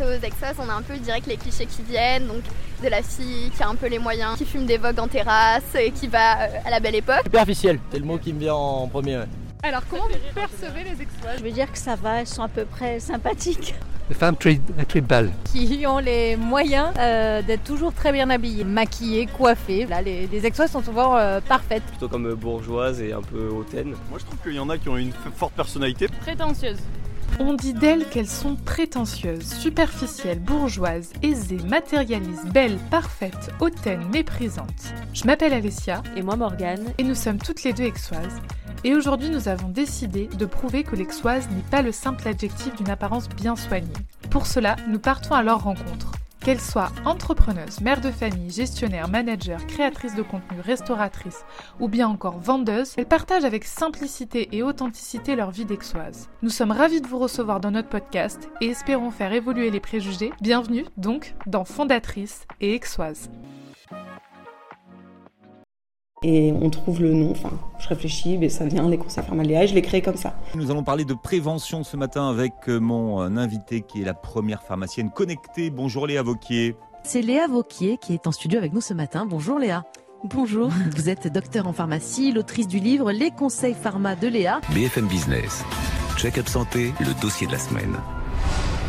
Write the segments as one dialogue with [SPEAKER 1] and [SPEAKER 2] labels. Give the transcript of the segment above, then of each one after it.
[SPEAKER 1] aux exos, on a un peu direct les clichés qui viennent, donc de la fille qui a un peu les moyens, qui fume des vogues en terrasse et qui va à la belle époque.
[SPEAKER 2] Superficiel, c'est le mot qui me vient en premier.
[SPEAKER 3] Alors comment vous percevez les exploits?
[SPEAKER 4] Je veux dire que ça va, elles sont à peu près sympathiques.
[SPEAKER 5] Des femmes très, très belles.
[SPEAKER 6] Qui ont les moyens euh, d'être toujours très bien habillées, maquillées, coiffées. Là, les, les exploits sont souvent euh, parfaites.
[SPEAKER 7] Plutôt comme bourgeoises et un peu hautaines.
[SPEAKER 8] Moi je trouve qu'il y en a qui ont une forte personnalité.
[SPEAKER 3] Prétentieuse. On dit d'elles qu'elles sont prétentieuses, superficielles, bourgeoises, aisées, matérialistes, belles, parfaites, hautaines, méprisantes. Je m'appelle Alessia.
[SPEAKER 9] Et moi Morgane.
[SPEAKER 3] Et nous sommes toutes les deux exoises. Et aujourd'hui, nous avons décidé de prouver que l'exoise n'est pas le simple adjectif d'une apparence bien soignée. Pour cela, nous partons à leur rencontre. Qu'elles soient entrepreneuses, mères de famille, gestionnaires, managers, créatrices de contenu, restauratrices ou bien encore vendeuses, elles partagent avec simplicité et authenticité leur vie d'exoise. Nous sommes ravis de vous recevoir dans notre podcast et espérons faire évoluer les préjugés. Bienvenue donc dans Fondatrice et Exoise.
[SPEAKER 10] Et on trouve le nom, enfin, je réfléchis, mais ça vient, les conseils Léa, et je l'ai créé comme ça.
[SPEAKER 8] Nous allons parler de prévention ce matin avec mon invité qui est la première pharmacienne connectée. Bonjour Léa Vauquier.
[SPEAKER 9] C'est Léa Vauquier qui est en studio avec nous ce matin. Bonjour Léa.
[SPEAKER 4] Bonjour.
[SPEAKER 9] Vous êtes docteur en pharmacie, l'autrice du livre Les conseils pharma de Léa.
[SPEAKER 11] BFM Business. Check-up santé, le dossier de la semaine.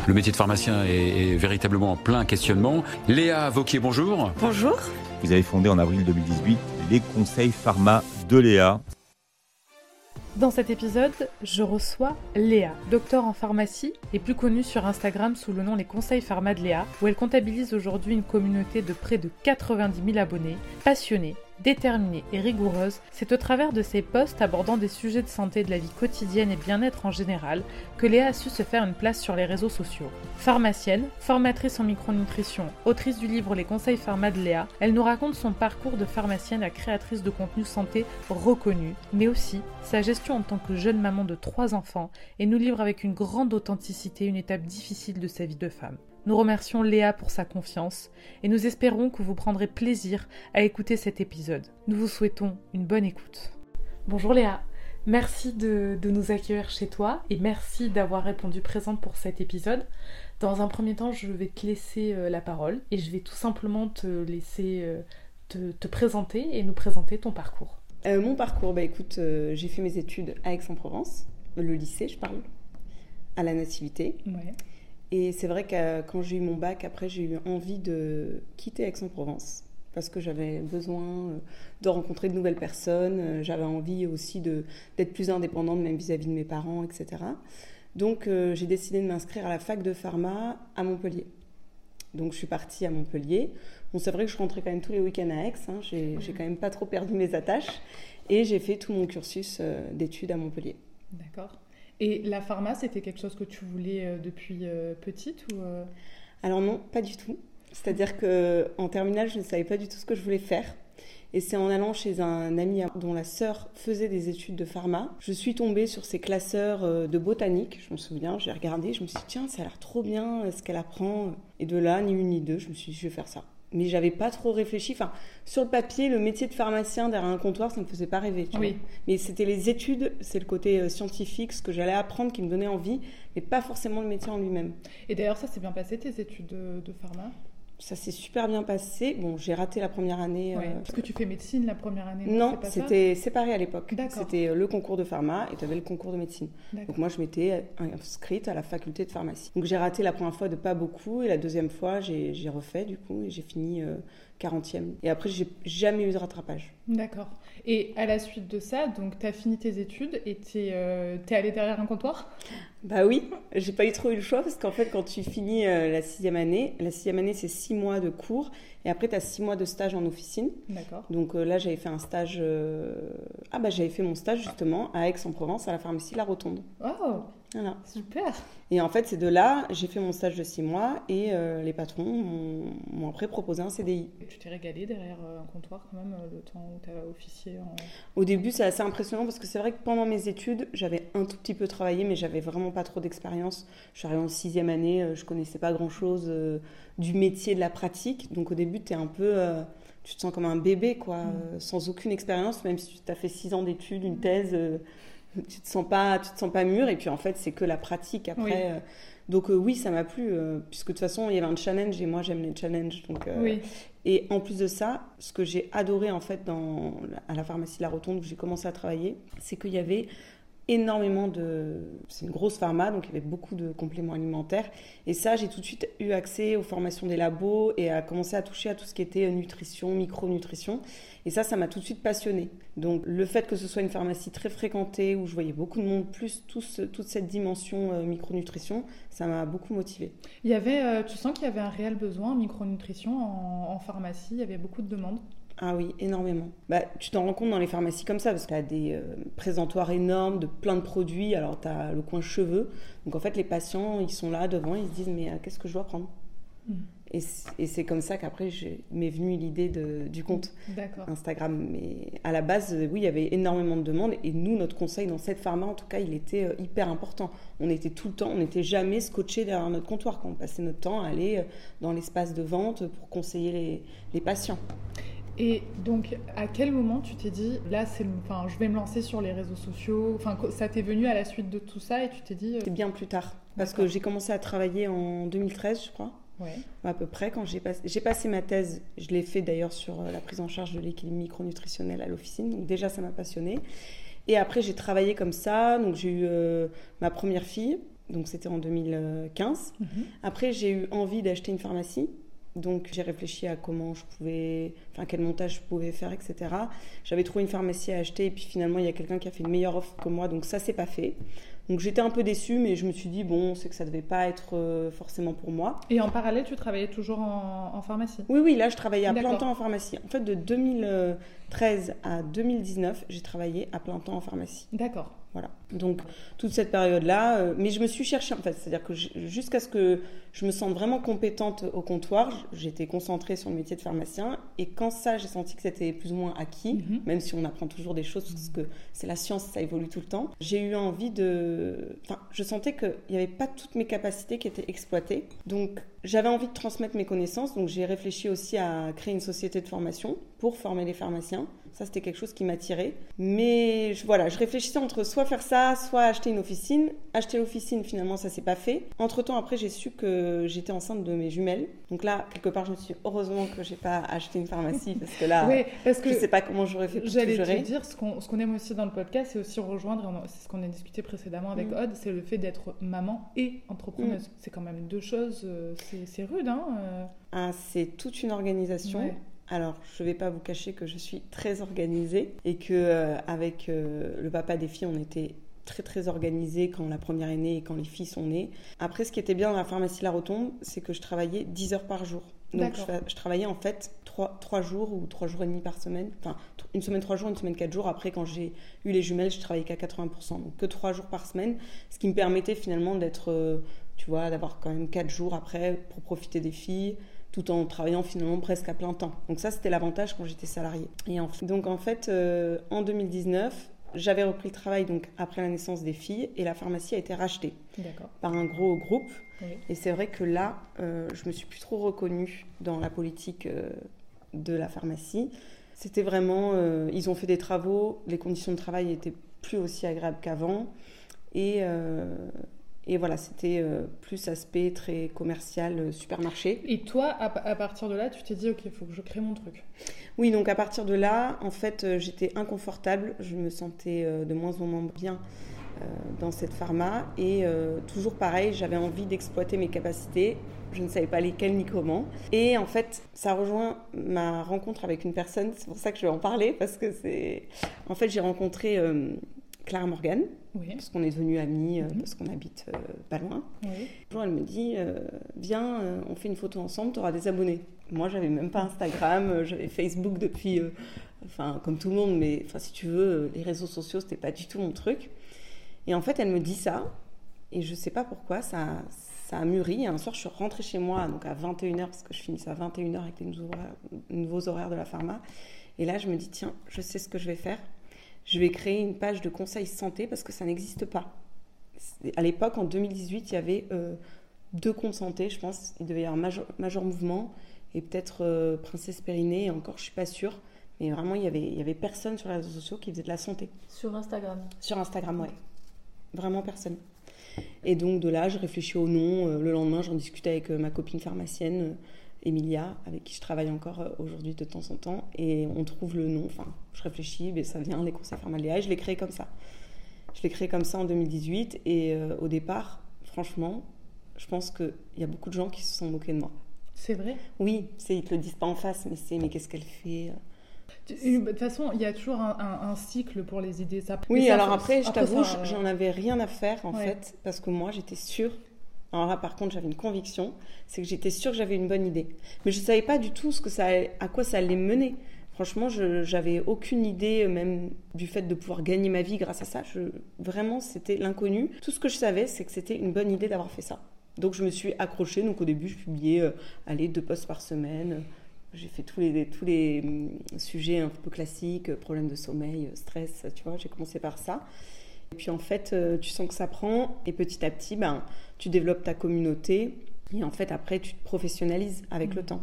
[SPEAKER 12] Le métier de pharmacien est, est véritablement en plein questionnement. Léa Vauquier, bonjour.
[SPEAKER 4] Bonjour.
[SPEAKER 8] Vous avez fondé en avril 2018 les conseils pharma de Léa.
[SPEAKER 3] Dans cet épisode, je reçois Léa, docteur en pharmacie et plus connue sur Instagram sous le nom Les Conseils Pharma de Léa, où elle comptabilise aujourd'hui une communauté de près de 90 000 abonnés, passionnés, déterminée et rigoureuse, c'est au travers de ses posts abordant des sujets de santé de la vie quotidienne et bien-être en général que Léa a su se faire une place sur les réseaux sociaux. Pharmacienne, formatrice en micronutrition, autrice du livre Les conseils pharma de Léa, elle nous raconte son parcours de pharmacienne à créatrice de contenu santé reconnue, mais aussi sa gestion en tant que jeune maman de trois enfants et nous livre avec une grande authenticité une étape difficile de sa vie de femme. Nous remercions Léa pour sa confiance et nous espérons que vous prendrez plaisir à écouter cet épisode. Nous vous souhaitons une bonne écoute. Bonjour Léa, merci de, de nous accueillir chez toi et merci d'avoir répondu présente pour cet épisode. Dans un premier temps, je vais te laisser euh, la parole et je vais tout simplement te laisser euh, te, te, présenter et nous présenter ton parcours.
[SPEAKER 10] Euh, mon parcours, bah écoute, euh, j'ai fait mes études à Aix-en-Provence, le lycée, je parle, à la Nativité.
[SPEAKER 3] Ouais.
[SPEAKER 10] Et c'est vrai que quand j'ai eu mon bac, après, j'ai eu envie de quitter Aix-en-Provence parce que j'avais besoin euh, de rencontrer de nouvelles personnes. J'avais envie aussi d'être plus indépendante, même vis-à-vis -vis de mes parents, etc. Donc, euh, j'ai décidé de m'inscrire à la fac de pharma à Montpellier. Donc, je suis partie à Montpellier. Bon, c'est vrai que je rentrais quand même tous les week-ends à Aix. Hein. J'ai quand même pas trop perdu mes attaches. Et j'ai fait tout mon cursus euh, d'études à Montpellier.
[SPEAKER 3] D'accord. Et la pharma, c'était quelque chose que tu voulais euh, depuis euh, petite ou euh...
[SPEAKER 10] Alors non, pas du tout. C'est-à-dire qu'en terminale, je ne savais pas du tout ce que je voulais faire. Et c'est en allant chez un ami dont la sœur faisait des études de pharma, je suis tombée sur ses classeurs de botanique. Je me souviens, j'ai regardé, je me suis dit, tiens, ça a l'air trop bien ce qu'elle apprend. Et de là, ni une ni deux, je me suis dit, je vais faire ça mais j'avais pas trop réfléchi. Enfin, sur le papier, le métier de pharmacien derrière un comptoir, ça me faisait pas rêver. Tu
[SPEAKER 3] oui.
[SPEAKER 10] vois. Mais c'était les études, c'est le côté scientifique, ce que j'allais apprendre qui me donnait envie, mais pas forcément le métier en lui-même.
[SPEAKER 3] Et d'ailleurs, ça s'est bien passé tes études de, de pharma?
[SPEAKER 10] Ça s'est super bien passé. Bon, j'ai raté la première année.
[SPEAKER 3] Ouais. Euh... Est-ce que tu fais médecine la première année
[SPEAKER 10] Non, c'était séparé à l'époque.
[SPEAKER 3] D'accord.
[SPEAKER 10] C'était le concours de pharma et tu avais le concours de médecine. Donc moi, je m'étais inscrite à la faculté de pharmacie. Donc j'ai raté la première fois de pas beaucoup et la deuxième fois, j'ai refait du coup et j'ai fini euh, 40e. Et après, j'ai jamais eu de rattrapage.
[SPEAKER 3] D'accord. Et à la suite de ça, donc tu as fini tes études et tu es, euh, allé derrière un comptoir?
[SPEAKER 10] Bah oui, j'ai pas eu trop eu le choix parce qu'en fait, quand tu finis euh, la sixième année, la sixième année c'est six mois de cours et après tu as six mois de stage en officine.
[SPEAKER 3] D'accord.
[SPEAKER 10] Donc euh, là, j'avais fait un stage. euh, Ah bah j'avais fait mon stage justement à Aix-en-Provence à la pharmacie La Rotonde.
[SPEAKER 3] Oh
[SPEAKER 10] Voilà.
[SPEAKER 3] Super
[SPEAKER 10] Et en fait, c'est de là, j'ai fait mon stage de six mois et euh, les patrons m'ont après proposé un CDI.
[SPEAKER 3] Tu t'es régalé derrière un comptoir quand même le temps où tu as officié en...
[SPEAKER 10] Au début, c'est assez impressionnant parce que c'est vrai que pendant mes études, j'avais un tout petit peu travaillé, mais j'avais vraiment pas trop d'expérience. Je suis arrivée en sixième année, je connaissais pas grand-chose euh, du métier, de la pratique. Donc au début, tu es un peu... Euh, tu te sens comme un bébé, quoi,
[SPEAKER 3] Mm.
[SPEAKER 10] euh, sans aucune expérience, même si tu as fait six ans d'études, une thèse, euh, tu te sens pas, tu te sens pas mûr. Et puis en fait, c'est que la pratique après
[SPEAKER 3] Oui.
[SPEAKER 10] euh, Donc euh, oui, ça m'a plu, euh, puisque de toute façon, il y avait un challenge et moi j'aime les challenges. Donc, euh,
[SPEAKER 13] Oui.
[SPEAKER 10] Et en plus de ça, ce que j'ai adoré en fait dans, à la pharmacie de la Rotonde où j'ai commencé à travailler, c'est qu'il y avait énormément de... C'est une grosse pharma, donc il y avait beaucoup de compléments alimentaires. Et ça, j'ai tout de suite eu accès aux formations des labos et à commencer à toucher à tout ce qui était nutrition, micronutrition. Et ça, ça m'a tout de suite passionnée. Donc le fait que ce soit une pharmacie très fréquentée, où je voyais beaucoup de monde, plus tout toute cette dimension euh, micronutrition, ça m'a beaucoup motivée.
[SPEAKER 13] Il y avait, euh, tu sens qu'il y avait un réel besoin en micronutrition en pharmacie, il y avait beaucoup de demandes?
[SPEAKER 10] Ah oui, énormément. Bah, tu t'en rends compte dans les pharmacies comme ça, parce que tu as des euh, présentoirs énormes de plein de produits. Alors, tu as le coin cheveux. Donc, en fait, les patients, ils sont là devant, ils se disent, mais euh, qu'est-ce que je dois prendre?
[SPEAKER 13] Mm.
[SPEAKER 10] Et c'est comme ça qu'après, m'est venue l'idée du compte. Instagram. Mais à la base, oui, il y avait énormément de demandes. Et nous, notre conseil dans cette pharma, en tout cas, il était euh, hyper important. On était tout le temps, on n'était jamais scotché derrière notre comptoir. Quand on passait notre temps à aller dans l'espace de vente pour conseiller les, les patients.
[SPEAKER 13] Et donc, à quel moment tu t'es dit, là, c'est, enfin, je vais me lancer sur les réseaux sociaux Enfin, ça t'est venu à la suite de tout ça et tu t'es dit. euh,
[SPEAKER 10] C'est bien plus tard. Parce que j'ai commencé à travailler en 2013, je crois.
[SPEAKER 13] Ouais.
[SPEAKER 10] À peu près, quand j'ai passé, j'ai passé ma thèse, je l'ai fait d'ailleurs sur euh, la prise en charge de l'équilibre micronutritionnel à l'officine, donc déjà ça m'a passionnée. Et après j'ai travaillé comme ça, donc j'ai eu euh, ma première fille, donc c'était en 2015.
[SPEAKER 13] Mhm.
[SPEAKER 10] Après j'ai eu envie d'acheter une pharmacie, donc j'ai réfléchi à comment je pouvais, enfin quel montage je pouvais faire, etc. J'avais trouvé une pharmacie à acheter et puis finalement il y a quelqu'un qui a fait une meilleure offre que moi, donc ça c'est pas fait. Donc j'étais un peu déçue, mais je me suis dit bon, c'est que ça devait pas être euh, forcément pour moi.
[SPEAKER 13] Et en parallèle, tu travaillais toujours en, en pharmacie?
[SPEAKER 10] Oui, oui, là, je travaillais à plein temps en pharmacie. En fait, de 2013 à 2019, j'ai travaillé à plein temps en pharmacie.
[SPEAKER 13] D'accord.
[SPEAKER 10] Voilà. Donc, toute cette période-là, euh, mais je me suis cherchée, en fait. C'est-à-dire que jusqu'à ce que je me sente vraiment compétente au comptoir, j'étais concentrée sur le métier de pharmacien. Et quand ça, j'ai senti que c'était plus ou moins acquis,
[SPEAKER 13] Mhm.
[SPEAKER 10] même si on apprend toujours des choses, parce que c'est la science, ça évolue tout le temps, j'ai eu envie de... Enfin, je sentais qu'il n'y avait pas toutes mes capacités qui étaient exploitées. Donc, j'avais envie de transmettre mes connaissances. Donc, j'ai réfléchi aussi à créer une société de formation pour former les pharmaciens. Ça, c'était quelque chose qui m'attirait. Mais je- voilà, je réfléchissais entre soit faire ça, soit acheter une officine. Acheter l'officine, finalement, ça s'est pas fait. Entre temps, après, j'ai su que j'étais enceinte de mes jumelles. Donc là, quelque part, je me suis dit, heureusement que j'ai pas acheté une pharmacie parce que là,
[SPEAKER 13] Oui, parce que
[SPEAKER 10] je sais pas comment j'aurais fait pour
[SPEAKER 13] J'allais te dire, ce qu'on ce qu'on aime aussi dans le podcast, c'est aussi rejoindre, c'est ce qu'on a discuté précédemment avec
[SPEAKER 10] Mm.
[SPEAKER 13] Aude, c'est le fait d'être maman et entrepreneuse.
[SPEAKER 10] Mm.
[SPEAKER 13] C'est quand même deux choses, euh, c'est rude, hein euh.
[SPEAKER 10] Ah, c'est toute une organisation.
[SPEAKER 13] Ouais.
[SPEAKER 10] Alors, je vais pas vous cacher que je suis très organisée et que euh, avec euh, le papa des filles, on était très très organisés quand la première est née et quand les filles sont nées. Après, ce qui était bien dans la pharmacie La Rotonde, c'est que je travaillais 10 heures par jour. Donc, je, travaillais en fait 3, jours ou 3 jours et demi par semaine. Enfin, une semaine 3 jours, une semaine 4 jours. Après, quand j'ai eu les jumelles, je travaillais qu'à 80%. Donc, que 3 jours par semaine. Ce qui me permettait finalement d'être, euh, tu vois, d'avoir quand même 4 jours après pour profiter des filles tout en travaillant finalement presque à plein temps. Donc ça, c'était l'avantage quand j'étais salariée. Et en, donc en fait, euh, en 2019, j'avais repris le travail donc après la naissance des filles et la pharmacie a été rachetée par un gros groupe.
[SPEAKER 13] Oui.
[SPEAKER 10] Et c'est vrai que là, euh, je me suis plus trop reconnue dans la politique euh, de la pharmacie. C'était vraiment, euh, ils ont fait des travaux, les conditions de travail étaient plus aussi agréables qu'avant. Et, et voilà, c'était euh, plus aspect très commercial, euh, supermarché.
[SPEAKER 13] Et toi, à, à partir de là, tu t'es dit, ok, il faut que je crée mon truc.
[SPEAKER 10] Oui, donc à partir de là, en fait, euh, j'étais inconfortable, je me sentais de moins en moins bien dans cette pharma et toujours pareil, j'avais envie d'exploiter mes capacités, je ne savais pas lesquelles ni comment. Et en fait, ça rejoint ma rencontre avec une personne, c'est pour ça que je vais en parler parce que c'est. En fait, j'ai rencontré Clara Morgan,
[SPEAKER 13] Oui.
[SPEAKER 10] parce qu'on est devenus amis, euh, parce qu'on habite euh, pas loin.
[SPEAKER 13] Oui.
[SPEAKER 10] Un jour, elle me dit euh, Viens, euh, on fait une photo ensemble, tu auras des abonnés. Moi, j'avais même pas Instagram, j'avais Facebook depuis, enfin, comme tout le monde, mais enfin, si tu veux, les réseaux sociaux, c'était pas du tout mon truc. Et en fait, elle me dit ça, et je sais pas pourquoi, ça, ça a mûri. Et un soir, je suis rentrée chez moi, donc à 21h, parce que je finissais à 21h avec les nouveaux horaires, nouveaux horaires de la pharma. Et là, je me dis Tiens, je sais ce que je vais faire. Je vais créer une page de conseils santé parce que ça n'existe pas. À l'époque, en 2018, il y avait euh, deux comptes santé, je pense. Il devait y avoir Major, Major Mouvement et peut-être euh, Princesse Périnée, et encore, je suis pas sûre. Mais vraiment, il y avait, il y avait personne sur les réseaux sociaux qui faisait de la santé.
[SPEAKER 13] Sur Instagram.
[SPEAKER 10] Sur Instagram, ouais. Vraiment personne. Et donc de là, je réfléchis au nom. Euh, le lendemain, j'en discutais avec ma copine pharmacienne, Emilia, avec qui je travaille encore aujourd'hui de temps en temps. Et on trouve le nom. Enfin, je réfléchis, mais ça vient, les conseils pharmaléa. Et je l'ai créé comme ça. Je l'ai créé comme ça en 2018. Et au départ, franchement, je pense qu'il y a beaucoup de gens qui se sont moqués de moi.
[SPEAKER 13] C'est vrai?
[SPEAKER 10] Oui, ils ne te le disent pas en face, mais c'est mais qu'est-ce qu'elle fait
[SPEAKER 13] de toute façon, il y a toujours un, cycle pour les idées. Ça,
[SPEAKER 10] oui, alors après, je t'avoue, j'en avais rien à faire en fait, parce que moi, j'étais sûre. Alors là, par contre, j'avais une conviction, c'est que j'étais sûre que j'avais une bonne idée. Mais je ne savais pas du tout ce que ça, à quoi ça allait mener. Franchement, je j'avais aucune idée, même du fait de pouvoir gagner ma vie grâce à ça. Vraiment, c'était l'inconnu. Tout ce que je savais, c'est que c'était une bonne idée d'avoir fait ça. Donc, je me suis accrochée. Donc, au début, je publiais, euh, allez, deux posts par semaine. J'ai fait tous les, tous les hum, sujets un peu classiques, problèmes de sommeil, stress, tu vois, j'ai commencé par ça. Et puis en fait, euh, tu sens que ça prend et petit à petit, ben, tu développes ta communauté et en fait, après, tu te professionnalises avec le temps.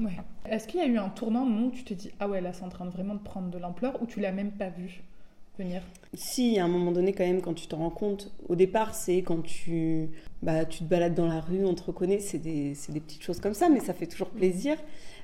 [SPEAKER 13] Est-ce qu'il y a eu un tournant, où tu te dis, ah ouais, là, c'est en train de vraiment de prendre de l'ampleur ou tu l'as même pas vu venir?
[SPEAKER 10] Si, à un moment donné, quand même, quand tu te rends compte, au départ, c'est quand tu, bah, tu te balades dans la rue, on te reconnaît, c'est des, des petites choses comme ça, mais ça fait toujours plaisir.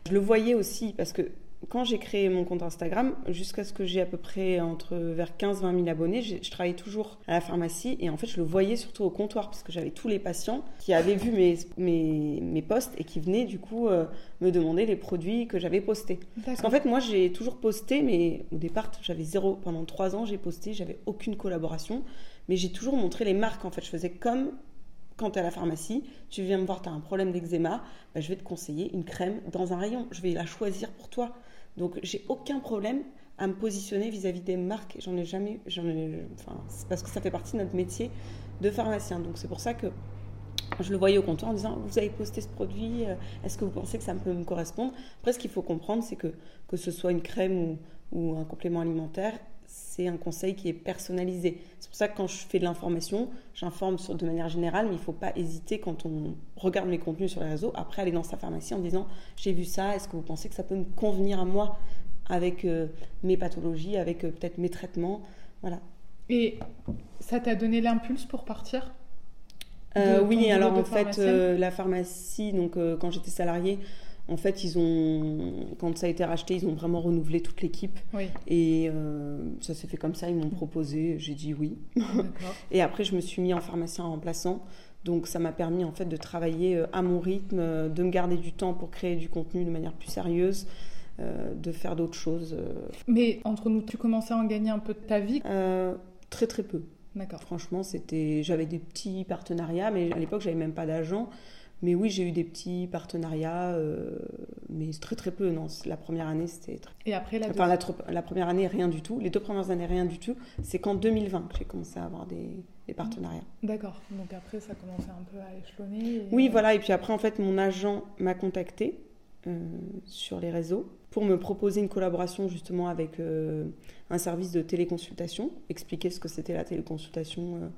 [SPEAKER 10] Je le voyais aussi parce que quand j'ai créé mon compte Instagram, jusqu'à ce que j'ai à peu près entre vers 15-20 000 abonnés, je travaillais toujours à la pharmacie et en fait je le voyais surtout au comptoir parce que j'avais tous les patients qui avaient vu mes, mes, mes posts et qui venaient du coup euh, me demander les produits que j'avais postés. Parce qu'en fait moi j'ai toujours posté mais au départ j'avais zéro, pendant trois ans j'ai posté, j'avais aucune collaboration mais j'ai toujours montré les marques en fait, je faisais comme quand tu es à la pharmacie, tu viens me voir, tu as un problème d'eczéma, bah, je vais te conseiller une crème dans un rayon. Je vais la choisir pour toi. Donc, j'ai aucun problème à me positionner vis-à-vis des marques. J'en ai jamais. Parce que ça fait partie de notre métier de pharmacien. Donc, c'est pour ça que je le voyais au comptoir en disant Vous avez posté ce produit, euh, est-ce que vous pensez que ça peut me correspondre? Après, ce qu'il faut comprendre, c'est que que ce soit une crème ou un complément alimentaire, c'est un conseil qui est personnalisé. C'est pour ça que quand je fais de l'information, j'informe de manière générale, mais il ne faut pas hésiter quand on regarde mes contenus sur les réseaux, après aller dans sa pharmacie en disant j'ai vu ça, est-ce que vous pensez que ça peut me convenir à moi avec euh, mes pathologies, avec euh, peut-être mes traitements, voilà.
[SPEAKER 13] Et ça t'a donné l'impulse pour partir?
[SPEAKER 10] Euh, Oui, alors en fait, la pharmacie, donc quand j'étais salariée, en fait, ils ont, quand ça a été racheté, ils ont vraiment renouvelé toute l'équipe. Et euh, ça s'est fait comme ça, ils m'ont proposé, j'ai dit oui. et après, je me suis mis en pharmacien remplaçant. Donc, ça m'a permis en fait de travailler euh, à mon rythme, euh, de me garder du temps pour créer du contenu de manière plus sérieuse. de faire d'autres choses.
[SPEAKER 13] Mais entre nous, tu commençais à en gagner un peu de ta vie?
[SPEAKER 10] Très très peu.
[SPEAKER 13] D'accord.
[SPEAKER 10] Franchement, c'était, j'avais des petits partenariats, mais à l'époque, j'avais même pas d'agent. Mais oui, j'ai eu des petits partenariats, euh, mais très très peu. Non, la première année, c'était très...
[SPEAKER 13] Et après la,
[SPEAKER 10] enfin, la, première année, rien du tout. Les deux premières années, rien du tout. C'est qu'en 2020 que j'ai commencé à avoir des, partenariats.
[SPEAKER 13] D'accord. Donc après, ça a commencé un peu à échelonner.
[SPEAKER 10] Oui, voilà. Et puis après, en fait, mon agent m'a contacté euh, sur les réseaux pour me proposer une collaboration justement avec euh, un service de téléconsultation, expliquer ce que c'était la téléconsultation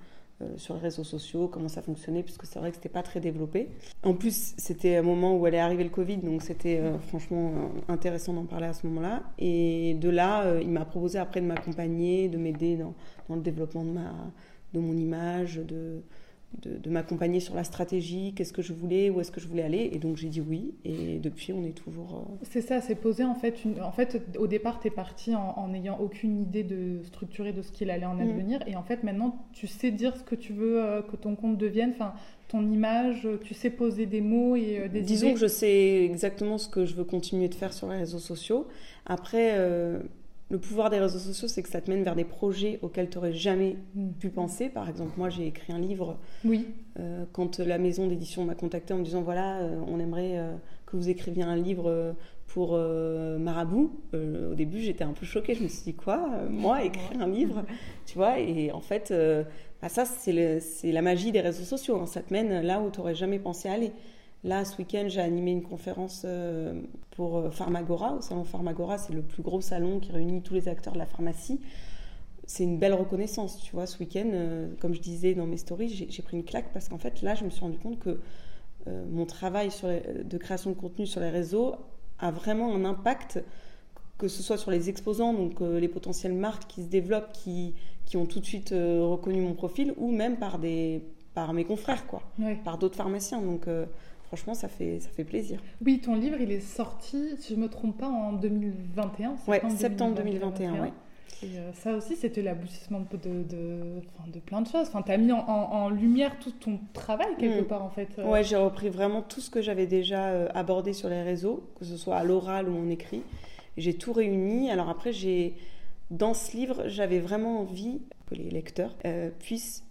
[SPEAKER 10] sur les réseaux sociaux, comment ça fonctionnait, puisque c'est vrai que c'était pas très développé. En plus, c'était un moment où allait arriver le Covid, donc c'était euh, franchement euh, intéressant d'en parler à ce moment-là. Et de là, il m'a proposé après de m'accompagner, de m'aider dans, dans, le développement de, ma, de mon image, de, de, m'accompagner sur la stratégie, qu'est-ce que je voulais, où est-ce que je voulais aller. Et donc j'ai dit oui. Et depuis, on est toujours. Euh,
[SPEAKER 13] c'est ça, c'est posé en fait. En fait, au départ, tu es parti en n'ayant aucune idée de structurer de ce qu'il allait en advenir. Mm. Et en fait, maintenant, tu sais dire ce que tu veux euh, que ton compte devienne. Enfin, ton image, tu sais poser des mots et euh, des
[SPEAKER 10] Disons que je sais exactement ce que je veux continuer de faire sur les réseaux sociaux. Après le pouvoir des réseaux sociaux, c'est que ça te mène vers des projets auxquels tu n'aurais jamais mm. pu penser. Par exemple, moi, j'ai écrit un livre.
[SPEAKER 13] Oui.
[SPEAKER 10] Euh, quand la maison d'édition m'a contacté en me disant voilà, euh, on aimerait euh, que vous écriviez un livre pour Marabout. au début, j'étais un peu choquée. Je me suis dit quoi Moi, écrire un livre Tu vois? Et en fait, bah, ça, c'est la magie des réseaux sociaux. Hein. Ça te mène là où tu n'aurais jamais pensé aller. Là, ce week-end, j'ai animé une conférence euh, pour euh, Pharmagora. Au salon Pharmagora, c'est le plus gros salon qui réunit tous les acteurs de la pharmacie. C'est une belle reconnaissance, tu vois. Ce week-end, euh, comme je disais dans mes stories, j'ai pris une claque parce qu'en fait, là, je me suis rendu compte que mon travail sur de création de contenu sur les réseaux a vraiment un impact, que ce soit sur les exposants, donc les potentielles marques qui se développent, qui, qui ont tout de suite reconnu mon profil, ou même par des par mes confrères, quoi, par d'autres pharmaciens. Donc, franchement, ça fait, ça fait plaisir.
[SPEAKER 13] Oui, ton livre, il est sorti, si je me trompe pas, en 2021.
[SPEAKER 10] Ouais, septembre 2021, ouais.
[SPEAKER 13] Et euh, ça aussi, c'était l'aboutissement de, de, de, de plein de choses. Enfin, tu as mis en, en- en lumière tout ton travail, quelque
[SPEAKER 10] Mm.
[SPEAKER 13] part, en fait. Euh,
[SPEAKER 10] Ouais, j'ai repris vraiment tout ce que j'avais déjà euh, abordé sur les réseaux, que ce soit à l'oral ou en écrit. J'ai tout réuni. Alors après, j'ai dans ce livre, j'avais vraiment envie que les lecteurs euh, puissent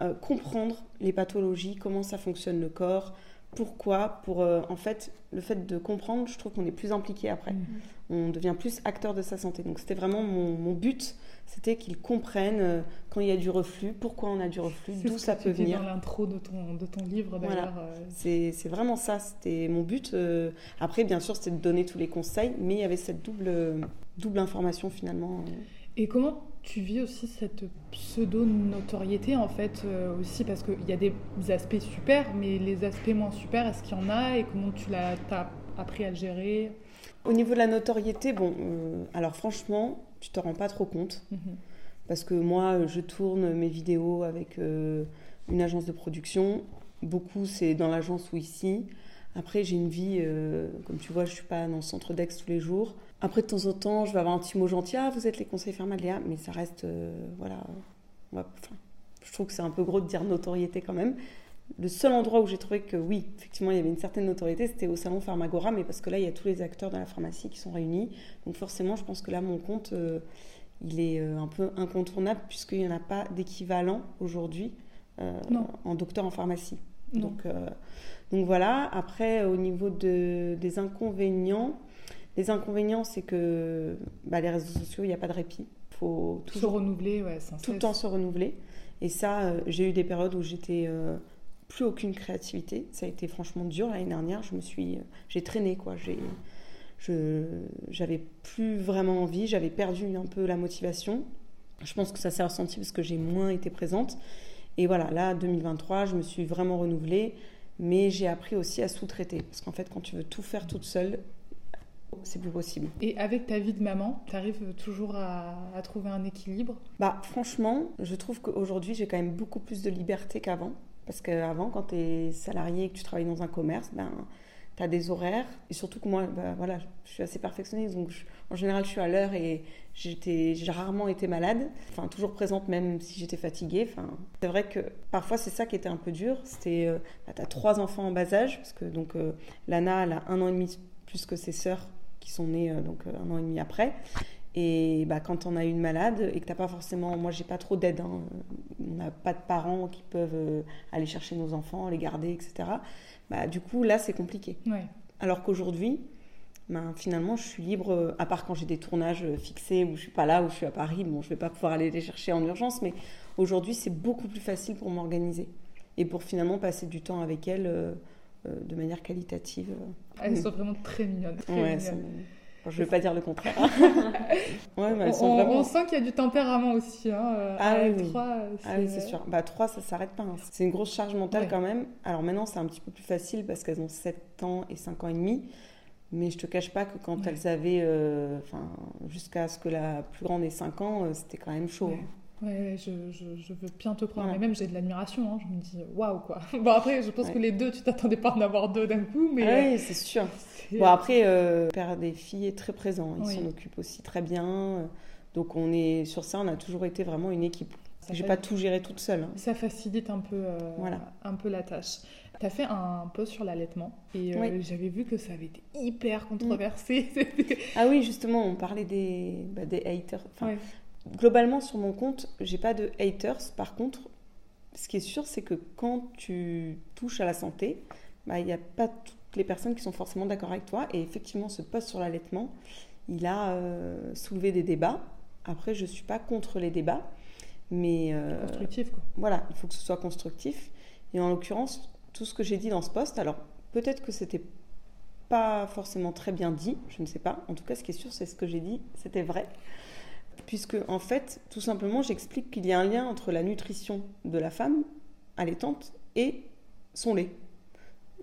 [SPEAKER 10] euh, comprendre les pathologies, comment ça fonctionne le corps, pourquoi. Pour euh, en fait, le fait de comprendre, je trouve qu'on est plus impliqué après.
[SPEAKER 13] Mhm.
[SPEAKER 10] On devient plus acteur de sa santé. Donc c'était vraiment mon, mon but, c'était qu'ils comprennent euh, quand il y a du reflux, pourquoi on a du reflux,
[SPEAKER 13] C'est
[SPEAKER 10] d'où ça peut venir.
[SPEAKER 13] dans l'intro de ton, de ton livre,
[SPEAKER 10] Voilà.
[SPEAKER 13] d'ailleurs. euh,
[SPEAKER 10] C'est c'est vraiment ça, c'était mon but. Après, bien sûr, c'était de donner tous les conseils, mais il y avait cette double, double information finalement.
[SPEAKER 13] Et comment tu vis aussi cette pseudo-notoriété en fait euh, aussi parce qu'il y a des aspects super mais les aspects moins super est-ce qu'il y en a et comment tu l'as appris à le gérer?
[SPEAKER 10] Au niveau de la notoriété, bon, euh, alors franchement, tu te rends pas trop compte.
[SPEAKER 13] Mhm.
[SPEAKER 10] Parce que moi, je tourne mes vidéos avec euh, une agence de production. Beaucoup, c'est dans l'agence ou ici. Après, j'ai une vie, euh, comme tu vois, je suis pas dans le centre d'Aix tous les jours. Après, de temps en temps, je vais avoir un petit mot gentil. Ah, vous êtes les conseils Léa. Mais ça reste, euh, voilà. enfin, je trouve que c'est un peu gros de dire notoriété quand même. Le seul endroit où j'ai trouvé que oui, effectivement, il y avait une certaine notoriété, c'était au salon Pharmagora, mais parce que là, il y a tous les acteurs de la pharmacie qui sont réunis. Donc forcément, je pense que là, mon compte, euh, il est euh, un peu incontournable puisqu'il n'y en a pas d'équivalent aujourd'hui euh, en docteur en pharmacie.
[SPEAKER 13] Non.
[SPEAKER 10] Donc, euh, donc voilà. Après, au niveau de, des inconvénients, les inconvénients, c'est que bah, les réseaux sociaux, il n'y a pas de répit. Il faut
[SPEAKER 13] se renouveler ouais sans
[SPEAKER 10] tout le temps se renouveler. Et ça, euh, j'ai eu des périodes où j'étais euh, plus aucune créativité. Ça a été franchement dur l'année dernière. Je me suis, j'ai traîné quoi. J'ai, je, j'avais plus vraiment envie. J'avais perdu un peu la motivation. Je pense que ça s'est ressenti parce que j'ai moins été présente. Et voilà, là, 2023, je me suis vraiment renouvelée. Mais j'ai appris aussi à sous-traiter. Parce qu'en fait, quand tu veux tout faire toute seule, c'est plus possible.
[SPEAKER 13] et avec ta vie de maman tu arrives toujours à, à trouver un équilibre?
[SPEAKER 10] Bah, franchement, je trouve qu'aujourd'hui, j'ai quand même beaucoup plus de liberté qu'avant. Parce qu'avant, quand tu es salarié et que tu travailles dans un commerce, ben, tu as des horaires. Et surtout que moi, bah, voilà, je suis assez perfectionniste. Donc, je- en général, je suis à l'heure et j'ai rarement été malade. Enfin, toujours présente, même si j'étais fatiguée. Enfin, c'est vrai que parfois, c'est ça qui était un peu dur. C'était, euh, bah, tu as trois enfants en bas âge. Parce que donc, euh, Lana, elle a un an et demi plus que ses sœurs qui sont nées euh, donc, euh, un an et demi après. Et bah, quand on a une malade et que t'as pas forcément, moi j'ai pas trop d'aide, hein, on n'a pas de parents qui peuvent euh, aller chercher nos enfants, les garder, etc. Bah, du coup là c'est compliqué.
[SPEAKER 13] ouais
[SPEAKER 10] Alors qu'aujourd'hui, ben, finalement je suis libre, à part quand j'ai des tournages fixés où je suis pas là, où je suis à Paris, bon je vais pas pouvoir aller les chercher en urgence, mais aujourd'hui c'est beaucoup plus facile pour m'organiser et pour finalement passer du temps avec elle de manière qualitative. euh.
[SPEAKER 13] elles sont vraiment très mignonnes très
[SPEAKER 10] Ouais,
[SPEAKER 13] mignonnes.
[SPEAKER 10] c'est- Enfin, je vais pas dire le contraire. ouais, mais elles sont
[SPEAKER 13] on,
[SPEAKER 10] vraiment.
[SPEAKER 13] on sent qu'il y a du tempérament aussi hein, euh,
[SPEAKER 10] Ah oui, oui.
[SPEAKER 13] trois,
[SPEAKER 10] Ah oui, c'est sûr. Bah, 3, ça s'arrête pas. hein. C'est une grosse charge mentale
[SPEAKER 13] Ouais.
[SPEAKER 10] quand même. Alors maintenant, c'est un petit peu plus facile parce qu'elles ont 7 ans et 5 ans et demi. Mais je te cache pas que quand
[SPEAKER 13] Ouais.
[SPEAKER 10] elles avaient, euh, jusqu'à ce que la plus grande ait 5 ans, euh, c'était quand même chaud.
[SPEAKER 13] Ouais. Ouais, je, je, je veux bien te croire,
[SPEAKER 10] Voilà.
[SPEAKER 13] mais même j'ai de l'admiration, hein. je me dis waouh quoi. Bon après, je pense
[SPEAKER 10] Ouais.
[SPEAKER 13] que les deux, tu t'attendais pas à en avoir deux d'un coup, mais...
[SPEAKER 10] Ah oui, c'est sûr. Bon, après, euh, le père des filles est très présent. Il
[SPEAKER 13] Oui.
[SPEAKER 10] s'en occupe aussi très bien. Donc, on est sur ça, on a toujours été vraiment une équipe.
[SPEAKER 13] Ça
[SPEAKER 10] J'ai pas tout géré toute seule. hein.
[SPEAKER 13] Ça facilite un peu, euh,
[SPEAKER 10] Voilà.
[SPEAKER 13] un peu la tâche. Tu as fait un post sur l'allaitement et euh,
[SPEAKER 10] Oui. Mm.
[SPEAKER 13] j'avais vu que ça avait été hyper controversé. C'était-
[SPEAKER 10] Ah oui, justement, on parlait des, bah, des haters. Enfin,
[SPEAKER 13] Ouais.
[SPEAKER 10] Globalement, sur mon compte, j'ai pas de haters. Par contre, ce qui est sûr, c'est que quand tu touches à la santé, bah, il n'y a pas toutes les personnes qui sont forcément d'accord avec toi. Et effectivement, ce post sur l'allaitement, il a euh, soulevé des débats. Après, je suis pas contre les débats, mais euh,
[SPEAKER 13] Constructif quoi.
[SPEAKER 10] voilà, il faut que ce soit constructif. Et en l'occurrence, tout ce que j'ai dit dans ce post, alors peut-être que c'était pas forcément très bien dit, je ne sais pas. En tout cas, ce qui est sûr, c'est ce que j'ai dit, c'était vrai. Puisque, en fait, tout simplement, j'explique qu'il y a un lien entre la nutrition de la femme allaitante et son lait.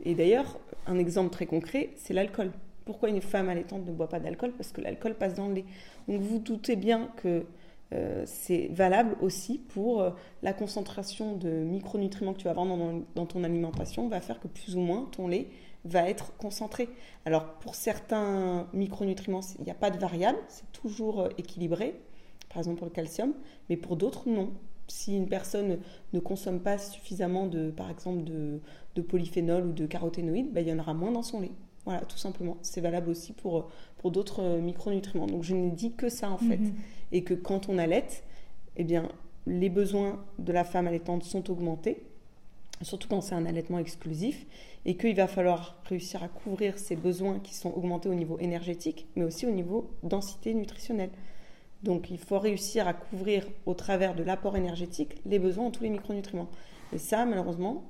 [SPEAKER 10] Et d'ailleurs, un exemple très concret, c'est l'alcool. Pourquoi une femme allaitante ne boit pas d'alcool? Parce que l'alcool passe dans le lait. Donc vous doutez bien que euh, c'est valable aussi pour euh, la concentration de micronutriments que tu vas avoir dans, ton alimentation va faire que plus ou moins ton lait va être concentré. Alors pour certains micronutriments, il n'y a pas de variable, c'est toujours euh, équilibré, par exemple pour le calcium, mais pour d'autres, non. Si une personne ne consomme pas suffisamment de, par exemple, de, de polyphénol ou de caroténoïdes, ben, il y en aura moins dans son lait. Voilà, tout simplement. C'est valable aussi pour, pour d'autres micronutriments. Donc je n'ai dit que ça en fait.
[SPEAKER 13] Mhm.
[SPEAKER 10] Et que quand on allait, eh bien, les besoins de la femme allaitante sont augmentés, surtout quand c'est un allaitement exclusif, et qu'il va falloir réussir à couvrir ces besoins qui sont augmentés au niveau énergétique, mais aussi au niveau densité nutritionnelle. Donc il faut réussir à couvrir au travers de l'apport énergétique les besoins en tous les micronutriments. Et ça, malheureusement,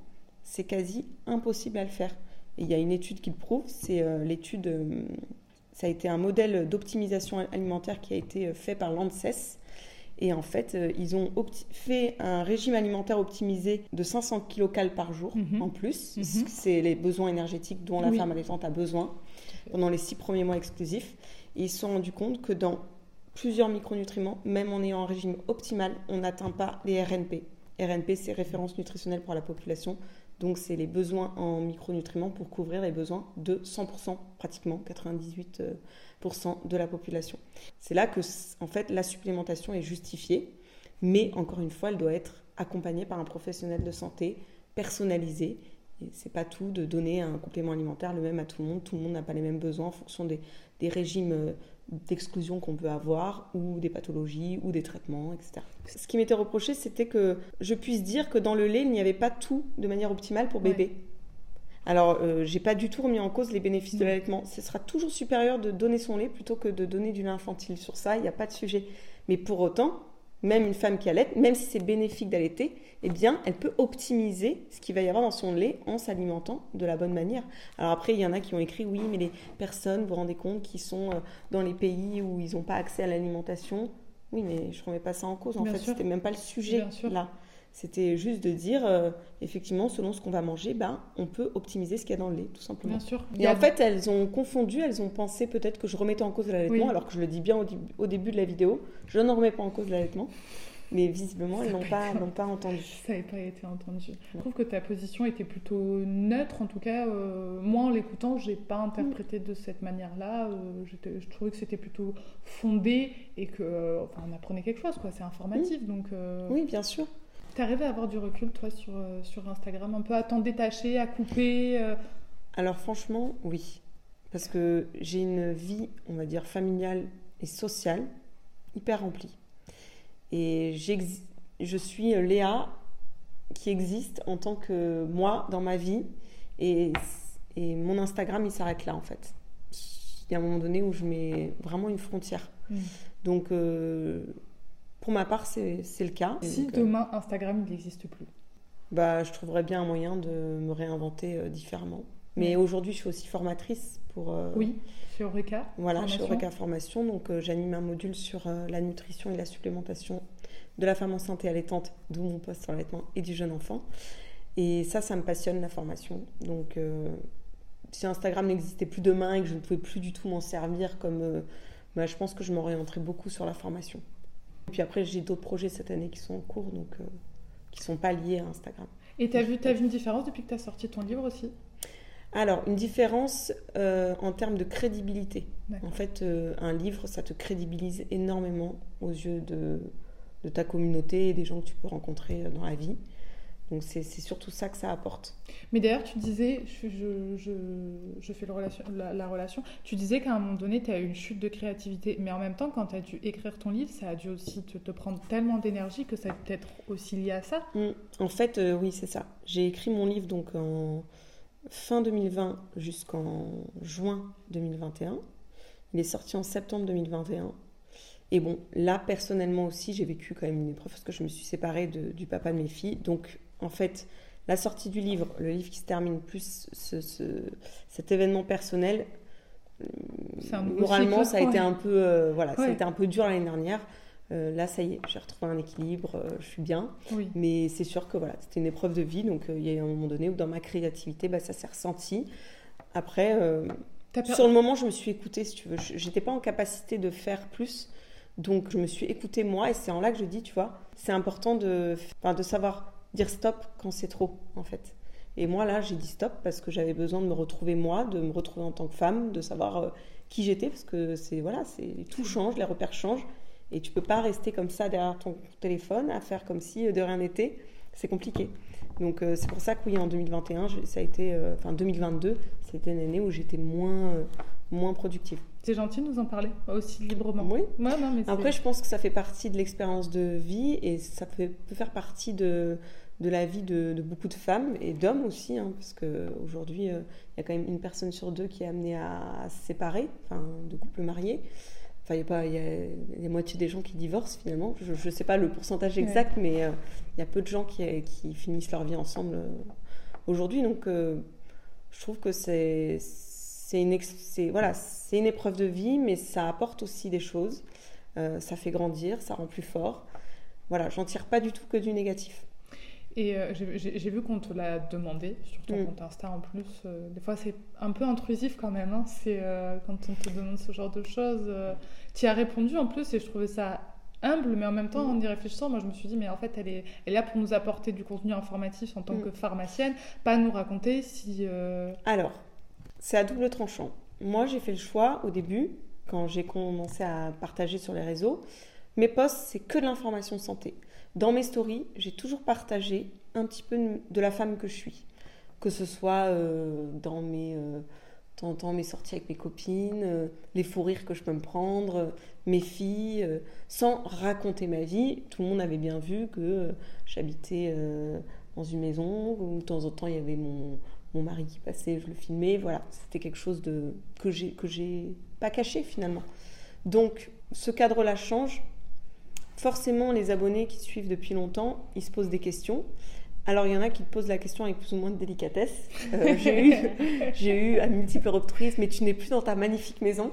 [SPEAKER 10] c'est quasi impossible à le faire. Et il y a une étude qui le prouve, c'est euh, l'étude, euh, ça a été un modèle d'optimisation alimentaire qui a été euh, fait par l'ANSES. Et en fait, euh, ils ont fait un régime alimentaire optimisé de 500 kilocalories par jour
[SPEAKER 13] Mhm.
[SPEAKER 10] en plus.
[SPEAKER 13] Mhm.
[SPEAKER 10] C'est les besoins énergétiques dont la
[SPEAKER 13] Oui.
[SPEAKER 10] femme allaitante a besoin pendant les six premiers mois exclusifs. Et ils se sont rendus compte que dans plusieurs micronutriments, même en ayant un régime optimal, on n'atteint pas les RNP. RNP, c'est référence nutritionnelle pour la population. Donc, c'est les besoins en micronutriments pour couvrir les besoins de 100%, pratiquement 98% de la population. C'est là que, en fait, la supplémentation est justifiée, mais encore une fois, elle doit être accompagnée par un professionnel de santé personnalisé. C'est pas tout de donner un complément alimentaire le même à tout le monde. Tout le monde n'a pas les mêmes besoins en fonction des, des régimes euh, d'exclusion qu'on peut avoir, ou des pathologies, ou des traitements, etc. Ce qui m'était reproché, c'était que je puisse dire que dans le lait, il n'y avait pas tout de manière optimale pour bébé. Alors, euh, j'ai pas du tout remis en cause les bénéfices de l'allaitement. Ce sera toujours supérieur de donner son lait plutôt que de donner du lait infantile. Sur ça, il n'y a pas de sujet. Mais pour autant, même une femme qui allaite, même si c'est bénéfique d'allaiter, eh bien, elle peut optimiser ce qu'il va y avoir dans son lait en s'alimentant de la bonne manière. Alors après, il y en a qui ont écrit, oui, mais les personnes, vous vous rendez compte, qui sont euh, dans les pays où ils n'ont pas accès à l'alimentation. Oui, mais je ne remets pas ça en cause. En
[SPEAKER 13] Bien
[SPEAKER 10] fait, c'était même pas le sujet là. C'était juste de dire, euh, effectivement, selon ce qu'on va manger, ben, on peut optimiser ce qu'il y a dans le lait, tout simplement.
[SPEAKER 13] Bien sûr.
[SPEAKER 10] Et en fait, elles ont confondu, elles ont pensé peut-être que je remettais en cause l'allaitement,
[SPEAKER 13] Oui.
[SPEAKER 10] alors que je le dis bien au, au début de la vidéo. Je ne remets pas en cause l'allaitement. Mais visiblement, elles n'ont
[SPEAKER 13] pas
[SPEAKER 10] pas,
[SPEAKER 13] été-
[SPEAKER 10] l'ont pas entendu.
[SPEAKER 13] Ça n'avait pas été entendu. Je trouve que ta position était plutôt neutre, en tout cas. euh, moi, en l'écoutant, j'ai pas interprété de cette manière-là. euh, je trouvais que c'était plutôt fondé et que, euh, enfin, on apprenait quelque chose, quoi. C'est informatif, donc. euh,
[SPEAKER 10] Oui, bien sûr.
[SPEAKER 13] T'es arrivé à avoir du recul, toi, sur, sur Instagram, un peu à t'en détacher, à couper.
[SPEAKER 10] Alors franchement, oui. Parce que j'ai une vie, on va dire, familiale et sociale hyper remplie. Et je suis Léa qui existe en tant que moi dans ma vie. Et, et mon Instagram, il s'arrête là, en fait. Il y a un moment donné où je mets vraiment une frontière.
[SPEAKER 13] Mm.
[SPEAKER 10] Donc, euh, pour ma part, c'est le cas.
[SPEAKER 13] Si
[SPEAKER 10] Donc, euh,
[SPEAKER 13] demain, Instagram, n'existe plus?
[SPEAKER 10] bah, je trouverais bien un moyen de me réinventer euh, différemment. Mais aujourd'hui, je suis aussi formatrice pour. euh,
[SPEAKER 13] Oui, chez Eureka.
[SPEAKER 10] Voilà, chez
[SPEAKER 13] formation.
[SPEAKER 10] Eureka Formation. Donc, euh, j'anime un module sur euh, la nutrition et la supplémentation de la femme enceinte et allaitante, d'où mon poste sur l'allaitement et du jeune enfant. Et ça, ça me passionne, la formation. Donc, si Instagram n'existait plus demain et que je ne pouvais plus du tout m'en servir comme. bah, je pense que je m'orienterais beaucoup sur la formation. Et puis après, j'ai d'autres projets cette année qui sont en cours, donc qui ne sont pas liés à Instagram.
[SPEAKER 13] Et t'as vu, t'as vu une différence depuis que t'as sorti ton livre aussi?
[SPEAKER 10] Alors, une différence euh, en termes de crédibilité. En fait, euh, un livre, ça te crédibilise énormément aux yeux de, de ta communauté et des gens que tu peux rencontrer euh, dans la vie. Donc, c'est surtout ça que ça apporte.
[SPEAKER 13] Mais d'ailleurs, tu disais, je, je, je, je fais le relation, la, la relation, tu disais qu'à un moment donné, tu as eu une chute de créativité. Mais en même temps, quand tu as dû écrire ton livre, ça a dû aussi te, te prendre tellement d'énergie que ça peut être aussi lié à ça.
[SPEAKER 10] Mm. En fait, euh, oui, c'est ça. J'ai écrit mon livre donc en fin 2020 jusqu'en juin 2021. Il est sorti en septembre 2021. Et bon, là, personnellement aussi, j'ai vécu quand même une épreuve parce que je me suis séparée de- du papa de mes filles. Donc, en fait, la sortie du livre, le livre qui se termine plus ce- ce- cet événement personnel, moralement, ça a été
[SPEAKER 13] ouais.
[SPEAKER 10] un peu, euh, voilà, ça a
[SPEAKER 13] Ouais.
[SPEAKER 10] été un peu dur l'année dernière. Euh, là, ça y est, j'ai retrouvé un équilibre, euh, je suis bien.
[SPEAKER 13] Oui.
[SPEAKER 10] Mais c'est sûr que voilà, c'était une épreuve de vie, donc euh, il y a eu un moment donné où dans ma créativité, bah, ça s'est ressenti. Après, sur le moment, je me suis écoutée, si tu veux. Je- J'étais pas en capacité de faire plus. Donc je me suis écoutée moi et c'est en là que je dis, tu vois, c'est important de, de savoir dire stop quand c'est trop en fait. Et moi là, j'ai dit stop parce que j'avais besoin de me retrouver moi, de me retrouver en tant que femme, de savoir qui j'étais parce que c'est voilà, c'est tout change, les repères changent et tu peux pas rester comme ça derrière ton téléphone à faire comme si euh, de rien n'était. C'est compliqué. Donc euh, c'est pour ça que oui, en 2021, ça a été, enfin 2022, c'était une année où j'étais moins moins productive.
[SPEAKER 13] C'est gentil de nous en parler aussi librement.
[SPEAKER 10] Oui.
[SPEAKER 13] Ouais, non, mais
[SPEAKER 10] Après, je pense que ça fait partie de l'expérience de vie et ça peut, peut faire partie de, de la vie de, beaucoup de femmes et d'hommes aussi, hein, parce qu'aujourd'hui, euh, il y a quand même une personne sur deux qui est amenée à, se séparer, enfin, de couples mariés. Enfin, il y a pas, il y a la moitié des gens qui divorcent finalement. Je ne sais pas le pourcentage exact, mais euh, il y a peu de gens qui, qui finissent leur vie ensemble euh, aujourd'hui. Donc, je trouve que c'est c'est une, voilà, une épreuve de vie, mais ça apporte aussi des choses. ça fait grandir, ça rend plus fort. Voilà, j'en tire pas du tout que du négatif.
[SPEAKER 13] Et euh, j'ai vu qu'on te l'a demandé sur ton mm. compte Insta en plus. Euh, des fois, c'est un peu intrusif quand même. Hein. c'est euh, quand on te demande ce genre de choses. tu as répondu en plus et je trouvais ça humble, mais en même temps, mm. en y réfléchissant, moi je me suis dit, mais en fait, elle est, elle est là pour nous apporter du contenu informatif en tant mm. que pharmacienne, pas nous raconter si.
[SPEAKER 10] Alors, c'est à double tranchant. Moi, j'ai fait le choix au début, quand j'ai commencé à partager sur les réseaux, mes posts, c'est que de l'information santé. Dans mes stories, j'ai toujours partagé un petit peu de la femme que je suis. Que ce soit euh, dans mes, euh, mes sorties avec mes copines, euh, les fous rires que je peux me prendre, mes filles, sans raconter ma vie. Tout le monde avait bien vu que j'habitais dans une maison, où de temps en temps il y avait mon, mon mari qui passait, je le filmais. Voilà, c'était quelque chose de, que j'ai pas caché finalement. Donc ce cadre-là change forcément, les abonnés qui suivent depuis longtemps, ils se posent des questions. Alors, il y en a qui te posent la question avec plus ou moins de délicatesse. Euh, j'ai, eu, j'ai eu à multiples reprises, mais tu n'es plus dans ta magnifique maison.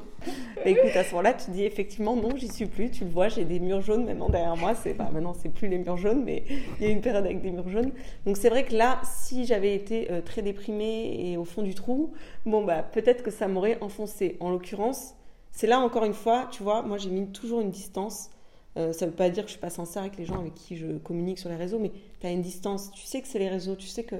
[SPEAKER 10] Bah, écoute, à ce moment-là, tu dis effectivement, non, j'y suis plus. Tu le vois, j'ai des murs jaunes maintenant derrière moi. C'est, bah, maintenant, c'est plus les murs jaunes, mais il y a une période avec des murs jaunes. Donc, c'est vrai que là, si j'avais été euh, très déprimée et au fond du trou, bon, bah, peut-être que ça m'aurait enfoncé. En l'occurrence, c'est là, encore une fois, tu vois, moi, j'ai mis toujours une distance euh, ça ne veut pas dire que je suis pas sincère avec les gens avec qui je communique sur les réseaux, mais tu as une distance. Tu sais que c'est les réseaux, tu sais que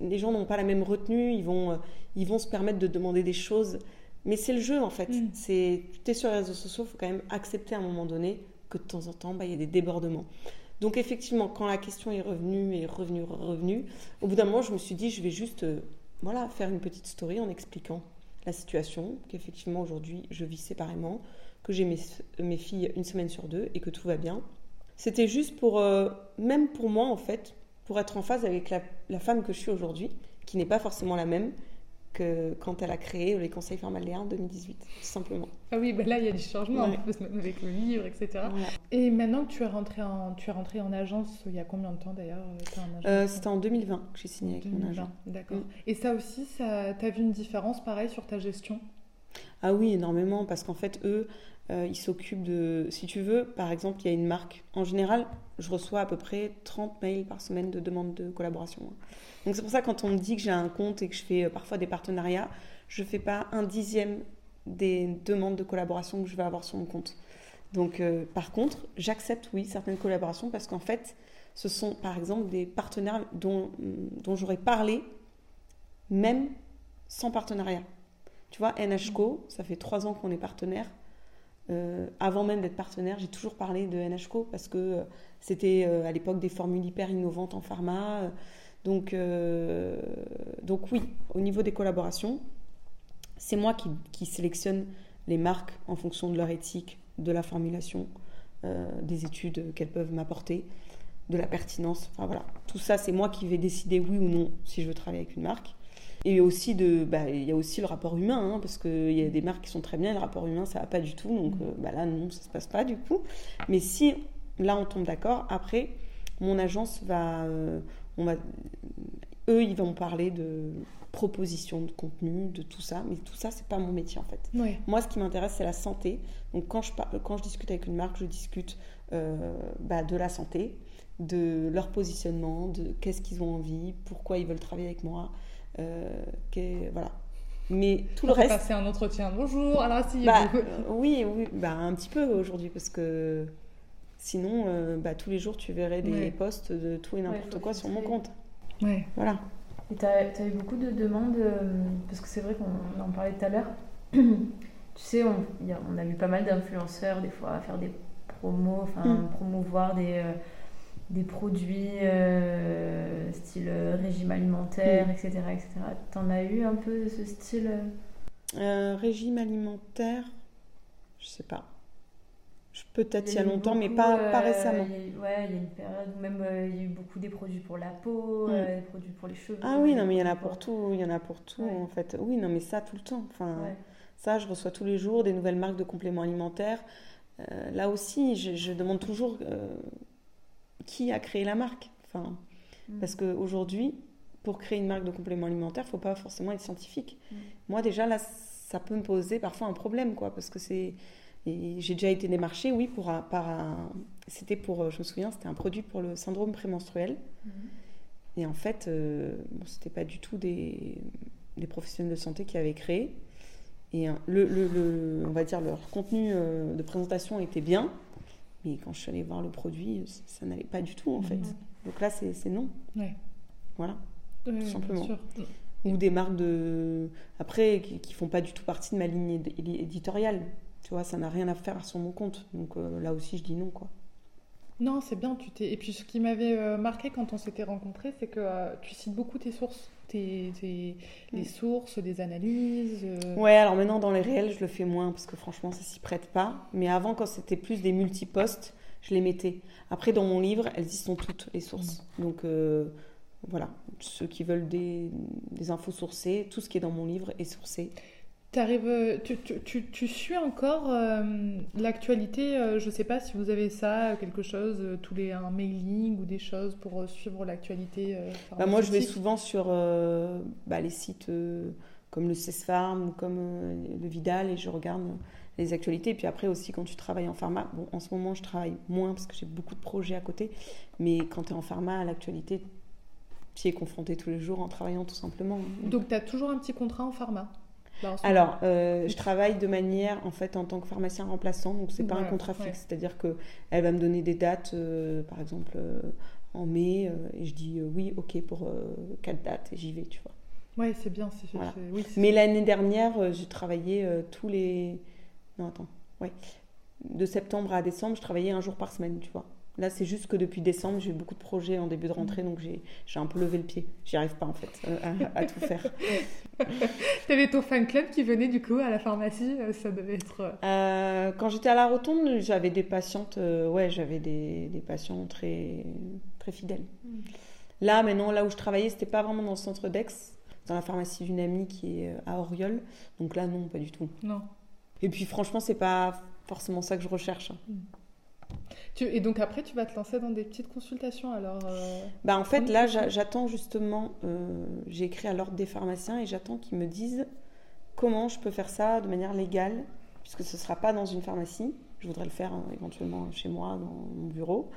[SPEAKER 10] les gens n'ont pas la même retenue, ils vont, euh, ils vont se permettre de demander des choses. Mais c'est le jeu en fait. Mm. C'est, tu es sur les réseaux sociaux, il faut quand même accepter à un moment donné que de temps en temps, bah, il y a des débordements. Donc effectivement, quand la question est revenue et revenue, revenue, au bout d'un moment, je me suis dit, je vais juste euh, voilà, faire une petite story en expliquant la situation, qu'effectivement aujourd'hui, je vis séparément, que j'ai mes, filles une semaine sur deux et que tout va bien. C'était juste pour, euh, même pour moi en fait, pour être en phase avec la, femme que je suis aujourd'hui, qui n'est pas forcément la même que quand elle a créé les conseils Pharmaléa en 2018, tout simplement.
[SPEAKER 13] Ah oui, ben là il y a des changements en plus, même avec le livre, etc. Et maintenant que tu es rentrée en, tu es rentrée en agence, il y a combien de temps d'ailleurs
[SPEAKER 10] euh, euh, C'était en 2020 que j'ai signé avec mon agent.
[SPEAKER 13] D'accord. Mm. Et ça aussi, ça, tu as vu une différence pareil sur ta gestion?
[SPEAKER 10] Ah oui, énormément, parce qu'en fait, eux, euh, ils s'occupent de... Si tu veux, par exemple, il y a une marque. En général, je reçois à peu près 30 mails par semaine de demandes de collaboration. Donc c'est pour ça, quand on me dit que j'ai un compte et que je fais euh, parfois des partenariats, je ne fais pas un dixième des demandes de collaboration que je vais avoir sur mon compte. Donc euh, par contre, j'accepte, oui, certaines collaborations parce qu'en fait, ce sont par exemple des partenaires dont, dont j'aurais parlé même sans partenariat. Tu vois, NHCO, ça fait trois ans qu'on est partenaire. Euh, avant même d'être partenaire, j'ai toujours parlé de NHCO parce que euh, c'était euh, à l'époque des formules hyper innovantes en pharma. donc, donc oui, au niveau des collaborations, c'est moi qui, qui, sélectionne les marques en fonction de leur éthique, de la formulation, des études qu'elles peuvent m'apporter, de la pertinence. Enfin voilà, tout ça, c'est moi qui vais décider oui ou non si je veux travailler avec une marque. Et aussi de, bah, il y a aussi le rapport humain, hein, parce qu'il y a des marques qui sont très bien, le rapport humain ça va pas du tout, donc euh, bah, là non, ça se passe pas du coup. Mais si là on tombe d'accord, après mon agence va, euh, on va, eux ils vont parler de proposition de contenu, de tout ça, mais tout ça c'est pas mon métier en fait. Moi ce qui m'intéresse c'est la santé. Donc quand je quand je discute avec une marque, je discute euh, bah, de la santé, de leur positionnement, de qu'est-ce qu'ils ont envie, pourquoi ils veulent travailler avec moi. Euh, voilà. Mais tout
[SPEAKER 13] On
[SPEAKER 10] le reste.
[SPEAKER 13] passer un entretien. Bonjour, alors si.
[SPEAKER 10] Bah, euh, oui, oui, bah, un petit peu aujourd'hui parce que sinon, euh, bah, tous les jours, tu verrais des
[SPEAKER 13] Ouais.
[SPEAKER 10] posts de tout et n'importe quoi sur mon compte.
[SPEAKER 13] Ouais.
[SPEAKER 10] Voilà.
[SPEAKER 14] Et t'as as eu beaucoup de demandes, euh, parce que c'est vrai qu'on en parlait tout à l'heure. tu sais, on, a- on a vu pas mal d'influenceurs des fois faire des promos, enfin
[SPEAKER 10] Mm.
[SPEAKER 14] promouvoir des, euh, des produits euh, style euh, régime alimentaire,
[SPEAKER 10] Mm.
[SPEAKER 14] etc., etc. T'en as eu un peu ce style euh?
[SPEAKER 10] Régime alimentaire, je sais pas. Peut-être il y a longtemps, mais pas,
[SPEAKER 14] euh,
[SPEAKER 10] pas récemment.
[SPEAKER 14] a ouais, il y a une période où même il y a eu beaucoup des produits pour la peau,
[SPEAKER 10] Mm.
[SPEAKER 14] des produits pour les cheveux.
[SPEAKER 10] Ah oui, non, mais il y en a pour tout, il y en a pour tout
[SPEAKER 14] Ouais.
[SPEAKER 10] en fait. Oui, non, mais ça tout le temps. Enfin,
[SPEAKER 14] Ouais.
[SPEAKER 10] ça, je reçois tous les jours des nouvelles marques de compléments alimentaires. Là aussi, je, je demande toujours qui a créé la marque. Enfin,
[SPEAKER 14] Mm.
[SPEAKER 10] parce qu'aujourd'hui, pour créer une marque de compléments alimentaires, il faut pas forcément être scientifique.
[SPEAKER 14] Mm.
[SPEAKER 10] Moi, déjà là, ça peut me poser parfois un problème, quoi, parce que c'est j'ai déjà été démarchée, oui, pour un, par un, c'était pour, euh, je me souviens, c'était un produit pour le syndrome prémenstruel.
[SPEAKER 14] Mhm.
[SPEAKER 10] Et en fait, euh, bon, c'était pas du tout des, des professionnels de santé qui avaient créé. Et le, le- le- on va dire leur contenu euh, de présentation était bien, mais quand je suis allée voir le produit, ça, ça n'allait pas du tout en fait. Donc là, c'est non.
[SPEAKER 13] Ouais.
[SPEAKER 10] Voilà, tout
[SPEAKER 13] bien
[SPEAKER 10] simplement.
[SPEAKER 13] sûr.
[SPEAKER 10] Ou des marques de après qui, qui font pas du tout partie de ma ligne édi- éditoriale. Tu vois, ça n'a rien à faire sur mon compte. Donc euh, là aussi, je dis non quoi.
[SPEAKER 13] Non, c'est bien. Tu t'es... Et puis ce qui m'avait euh, marqué quand on s'était rencontrés, c'est que euh, tu cites beaucoup tes sources, tes, tes- les
[SPEAKER 10] Mm.
[SPEAKER 13] sources, des analyses. euh,
[SPEAKER 10] Ouais, alors maintenant dans les réels, je le fais moins parce que franchement, ça s'y prête pas. Mais avant, quand c'était plus des multiposts, je les mettais. Après, dans mon livre, elles y sont toutes, les sources. Donc euh, voilà, ceux qui veulent des, des infos sourcées, tout ce qui est dans mon livre est sourcé.
[SPEAKER 13] T'arrives, euh, tu, tu, tu, tu suis encore euh, l'actualité. euh, je sais pas si vous avez ça, quelque chose, euh, tous les un mailing ou des choses pour suivre l'actualité.
[SPEAKER 10] Bah, moi, je vais souvent sur bah, les sites comme le CESFARM ou comme le Vidal et je regarde les actualités. Et puis après aussi, quand tu travailles en pharma, bon, en ce moment, je travaille moins parce que j'ai beaucoup de projets à côté. Mais quand tu es en pharma, l'actualité, tu y es confronté tous les jours en travaillant tout simplement.
[SPEAKER 13] Donc tu as toujours un petit contrat en pharma? Ce
[SPEAKER 10] Alors, euh, je travaille de manière, en fait, en tant que pharmacien remplaçant, donc c'est pas un contrat
[SPEAKER 13] ouais.
[SPEAKER 10] fixe, c'est-à-dire que elle va me donner des dates, euh, par exemple euh, en mai, et je dis oui, ok pour quatre dates, et j'y vais, tu vois.
[SPEAKER 13] Ouais, c'est bien. c'est-
[SPEAKER 10] Voilà.
[SPEAKER 13] oui,
[SPEAKER 10] Mais l'année dernière, j'ai travaillé tous les, non attends, ouais, de septembre à décembre, je travaillais un jour par semaine, tu vois. Là, c'est juste que depuis décembre, j'ai eu beaucoup de projets en début de rentrée, donc j'ai un peu levé le pied. J'y arrive pas en fait euh, à, à tout faire.
[SPEAKER 13] T'avais ton fan club qui venait du coup à la pharmacie, euh, ça devait être. euh,
[SPEAKER 10] quand j'étais à la rotonde, j'avais des patientes, euh, ouais, j'avais des, des patients très, très fidèles. Là, maintenant, là où je travaillais, c'était pas vraiment dans le centre d'Aix, dans la pharmacie d'une amie qui est à Oriol. Donc là, non, pas du tout.
[SPEAKER 13] Non.
[SPEAKER 10] Et puis, franchement, c'est pas forcément ça que je recherche.
[SPEAKER 13] Tu- Et donc après, tu vas te lancer dans des petites consultations alors. euh,
[SPEAKER 10] Bah, en fait, là, j'attends justement, euh, j'ai écrit à l'ordre des pharmaciens et j'attends qu'ils me disent comment je peux faire ça de manière légale, puisque ce ne sera pas dans une pharmacie. Je voudrais le faire hein, éventuellement chez moi, dans mon bureau.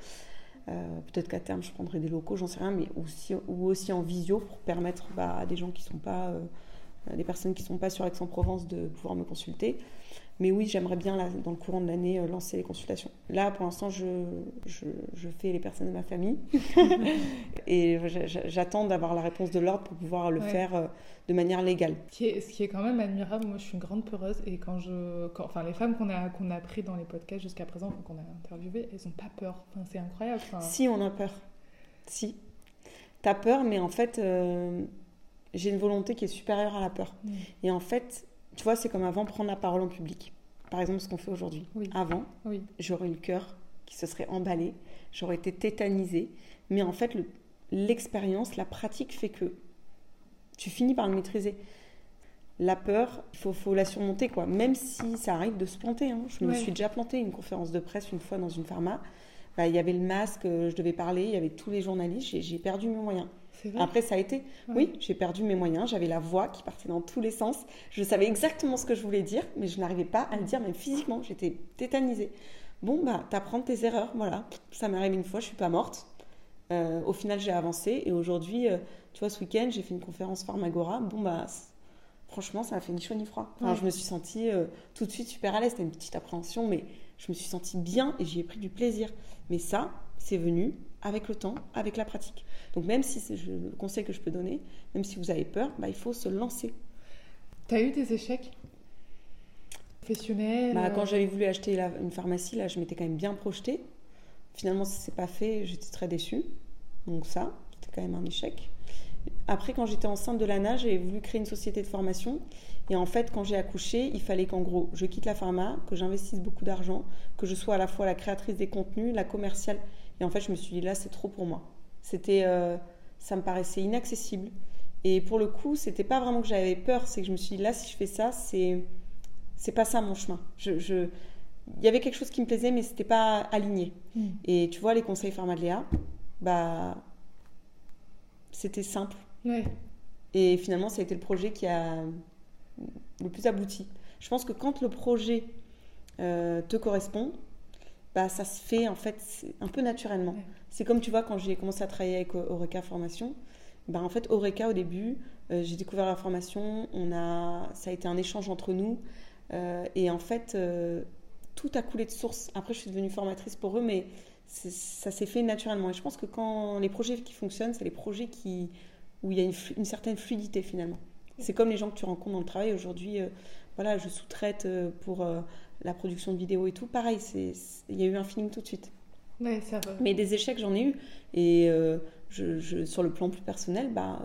[SPEAKER 10] Euh, Peut-être qu'à terme, je prendrai des locaux, j'en sais rien, mais aussi, ou aussi en visio pour permettre bah, à des gens qui sont pas, euh, des personnes qui ne sont pas sur Aix-en-Provence de pouvoir me consulter. Mais oui, j'aimerais bien, là, dans le courant de l'année, euh, lancer les consultations. Là, pour l'instant, je, je, je fais les personnes de ma famille. et j'a- j'a- j'attends d'avoir la réponse de l'ordre pour pouvoir le
[SPEAKER 13] Ouais.
[SPEAKER 10] faire euh, de manière légale.
[SPEAKER 13] Ce qui, est, ce qui est quand même admirable, moi je suis une grande peureuse et quand je. quand- enfin, les femmes qu'on a, qu'on a pris dans les podcasts jusqu'à présent, qu'on a interviewées, elles n'ont pas peur. Enfin, c'est incroyable. enfin.
[SPEAKER 10] Si, on a peur. Si. T'as peur, mais en fait, euh, j'ai une volonté qui est supérieure à la peur.
[SPEAKER 13] Mm.
[SPEAKER 10] Et en fait, tu vois, c'est comme avant prendre la parole en public. Par exemple, ce qu'on fait aujourd'hui.
[SPEAKER 13] Oui.
[SPEAKER 10] Avant,
[SPEAKER 13] Oui.
[SPEAKER 10] j'aurais eu le cœur qui se serait emballé, j'aurais été tétanisée. Mais en fait, le- l'expérience, la pratique fait que tu finis par le maîtriser. La peur, il faut, faut la surmonter, quoi. Même si ça arrive de se planter. hein. Je me suis déjà plantée une conférence de presse une fois dans une pharma. Bah, il y avait le masque, euh, je devais parler, il y avait tous les journalistes, j'ai perdu mes moyens. Après, ça a été,
[SPEAKER 13] Ouais.
[SPEAKER 10] oui, j'ai perdu mes moyens, j'avais la voix qui partait dans tous les sens. Je savais exactement ce que je voulais dire, mais je n'arrivais pas à le dire, même physiquement, j'étais tétanisée. Bon, bah, t'apprends tes erreurs, voilà. Ça m'est arrivé une fois, je suis pas morte. Euh, au final, j'ai avancé, et aujourd'hui, euh, tu vois, ce week-end, j'ai fait une conférence Pharmagora. Bon, bah, franchement, ça m'a fait ni chaud ni froid. Enfin,
[SPEAKER 13] Ouais.
[SPEAKER 10] Je me suis sentie euh, tout de suite super à l'aise. C'était une petite appréhension, mais je me suis sentie bien et j'y ai pris du plaisir. Mais ça, c'est venu avec le temps, avec la pratique. Donc même si c'est le conseil que je peux donner, même si vous avez peur, bah, il faut se lancer.
[SPEAKER 13] T'as eu des échecs professionnels
[SPEAKER 10] Bah,
[SPEAKER 13] euh,
[SPEAKER 10] quand j'avais voulu acheter la- une pharmacie, là, je m'étais quand même bien projetée. Finalement, ça s'est pas fait, j'étais très déçue. Donc ça, c'était quand même un échec. Après, quand j'étais enceinte de l'ANA, j'ai voulu créer une société de formation. Et en fait, quand j'ai accouché, il fallait qu'en gros, je quitte la pharma, que j'investisse beaucoup d'argent, que je sois à la fois la créatrice des contenus, la commerciale. Et en fait, je me suis dit, là, c'est trop pour moi. C'était, euh, ça me paraissait inaccessible. Et pour le coup, c'était pas vraiment que j'avais peur, c'est que je me suis dit, là, si je fais ça, c'est, c'est pas ça mon chemin. Je, je- il y avait quelque chose qui me plaisait, mais c'était pas aligné.
[SPEAKER 13] Mm.
[SPEAKER 10] Et tu vois, les conseils pharma de Léa, bah, c'était simple.
[SPEAKER 13] Ouais.
[SPEAKER 10] Et finalement, ça a été le projet qui a le plus abouti. Je pense que quand le projet euh, te correspond, bah, ça se fait en fait un peu naturellement. C'est comme tu vois, quand j'ai commencé à travailler avec Oreca Formation, bah, en fait, Oreca, au début, euh, j'ai découvert la formation, on a, ça a été un échange entre nous. euh, et en fait, tout a coulé de source. Après, je suis devenue formatrice pour eux, mais ça s'est fait naturellement. Et je pense que quand les projets qui fonctionnent, c'est les projets qui, où il y a une, certaine fluidité finalement. C'est comme les gens que tu rencontres dans le travail aujourd'hui. euh, voilà, je sous-traite euh, pour euh, la production de vidéos et tout. Pareil, il y a eu un feeling tout de suite.
[SPEAKER 13] Ouais, ça va.
[SPEAKER 10] Mais des échecs, j'en ai eu. Et je, je- sur le plan plus personnel, bah,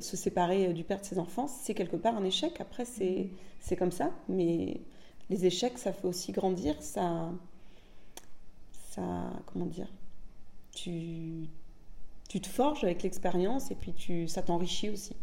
[SPEAKER 10] se séparer du père de ses enfants, c'est quelque part un échec. Après, c'est c'est comme ça. Mais les échecs, ça fait aussi grandir. Ça, ça comment dire tu, tu te forges avec l'expérience et puis tu, ça t'enrichit aussi.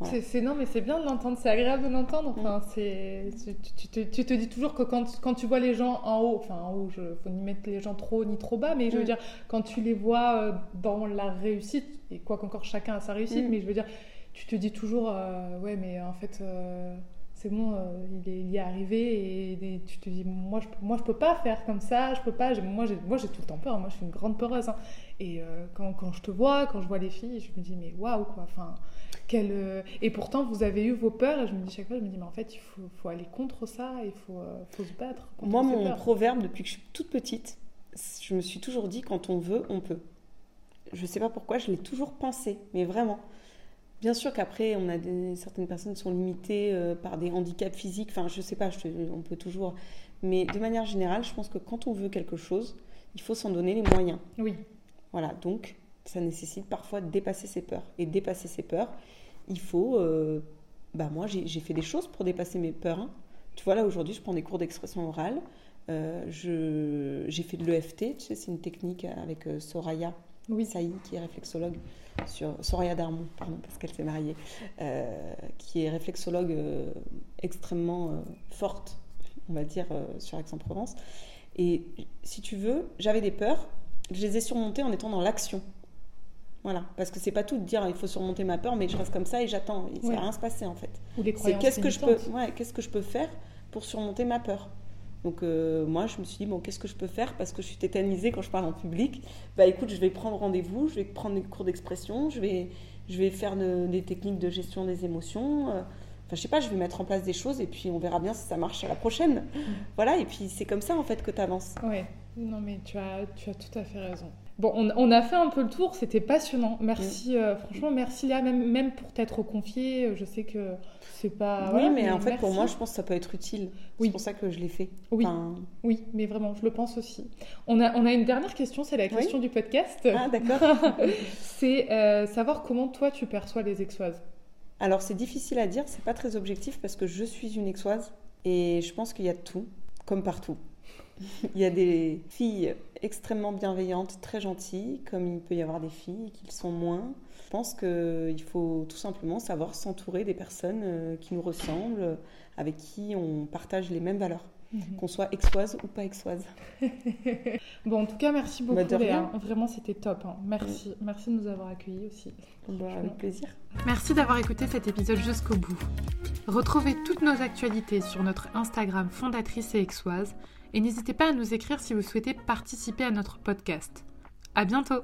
[SPEAKER 10] Voilà.
[SPEAKER 13] C'est- non, mais c'est bien de l'entendre, c'est agréable de l'entendre. Enfin, c'est tu, tu te, tu te dis toujours que quand, quand tu vois les gens en haut, enfin en haut, je faut ni mettre les gens trop haut ni trop bas, mais je veux
[SPEAKER 10] Mm.
[SPEAKER 13] dire quand tu les vois euh, dans la réussite et quoi qu'encore chacun a sa réussite,
[SPEAKER 10] Mm.
[SPEAKER 13] mais je veux dire tu te dis toujours euh, ouais mais en fait euh, c'est bon, euh, il, est, il est arrivé et, et tu te dis moi je moi je peux pas faire comme ça, je peux pas, moi j'ai moi j'ai tout le temps peur, moi je suis une grande peureuse hein. et euh, quand, quand je te vois, quand je vois les filles, je me dis mais waouh quoi, enfin quelle, euh, Et pourtant, vous avez eu vos peurs, et je me dis chaque fois, je me dis, mais en fait, il faut, faut aller contre ça, il faut, faut se battre. contre
[SPEAKER 10] Moi, mon
[SPEAKER 13] peurs.
[SPEAKER 10] proverbe, depuis que je suis toute petite, je me suis toujours dit quand on veut, on peut. Je sais pas pourquoi, je l'ai toujours pensé, mais vraiment. Bien sûr qu'après, on a des, certaines personnes sont limitées euh, par des handicaps physiques, enfin, je sais pas, je on peut toujours. Mais de manière générale, je pense que quand on veut quelque chose, il faut s'en donner les moyens.
[SPEAKER 13] Oui.
[SPEAKER 10] Voilà, donc ça nécessite parfois de dépasser ses peurs. Et dépasser ses peurs, il faut. euh, bah moi, j'ai fait des choses pour dépasser mes peurs. hein. Tu vois, là, aujourd'hui, je prends des cours d'expression orale. Euh, j'ai fait de l'EFT, tu sais, c'est une technique avec euh, Soraya
[SPEAKER 13] oui.
[SPEAKER 10] Saï, qui est réflexologue, sur, Soraya Darmon, pardon, parce qu'elle s'est mariée, euh, qui est réflexologue euh, extrêmement euh, forte, on va dire, sur Aix-en-Provence. Et si tu veux, j'avais des peurs, je les ai surmontées en étant dans l'action. Voilà, parce que c'est pas tout de dire il faut surmonter ma peur, mais je reste comme ça et j'attends. Et Ça
[SPEAKER 13] Ouais.
[SPEAKER 10] va rien se passer en fait.
[SPEAKER 13] Ou les croyances
[SPEAKER 10] qu'est-ce que je peux,
[SPEAKER 13] limitantes.
[SPEAKER 10] ouais, qu'est-ce que je peux faire pour surmonter ma peur? Donc euh, moi, je me suis dit bon, qu'est-ce que je peux faire? Parce que je suis tétanisée quand je parle en public. Bah écoute, je vais prendre rendez-vous, je vais prendre des cours d'expression, je vais, je vais faire de- des techniques de gestion des émotions. euh, Enfin, je sais pas, je vais mettre en place des choses et puis on verra bien si ça marche à la prochaine. Voilà, et puis c'est comme ça en fait que tu avances.
[SPEAKER 13] Ouais, non mais tu as, tu as tout à fait raison. Bon, on, on a fait un peu le tour, c'était passionnant. Merci, euh, franchement, merci Léa, même, même pour t'être confiée. Je sais que c'est pas.
[SPEAKER 10] oui, mais en fait, pour moi, je pense que ça peut être utile. C'est pour ça que je l'ai fait.
[SPEAKER 13] Oui.
[SPEAKER 10] Enfin,
[SPEAKER 13] Oui, mais vraiment, je le pense aussi. On a, on a une dernière question, c'est la question du podcast.
[SPEAKER 10] Ah, d'accord.
[SPEAKER 13] c'est euh, savoir comment toi tu perçois les exoises.
[SPEAKER 10] Alors c'est difficile à dire, c'est pas très objectif parce que je suis une exoise et je pense qu'il y a tout, comme partout. il y a des filles extrêmement bienveillantes, très gentilles, comme il peut y avoir des filles qui le sont moins. Je pense qu'il faut tout simplement savoir s'entourer des personnes euh, qui nous ressemblent, avec qui on partage les mêmes valeurs,
[SPEAKER 13] Mhm.
[SPEAKER 10] qu'on soit exoise ou pas exoise.
[SPEAKER 13] Bon, en tout cas, merci beaucoup
[SPEAKER 10] Bah,
[SPEAKER 13] Léa.
[SPEAKER 10] rien.
[SPEAKER 13] Vraiment, c'était top. hein. Merci, merci de nous avoir accueillis aussi.
[SPEAKER 10] Bah, avec plaisir.
[SPEAKER 13] Merci d'avoir écouté cet épisode jusqu'au bout. Retrouvez toutes nos actualités sur notre Instagram fondatrice et exoise et n'hésitez pas à nous écrire si vous souhaitez participer à notre podcast. À bientôt!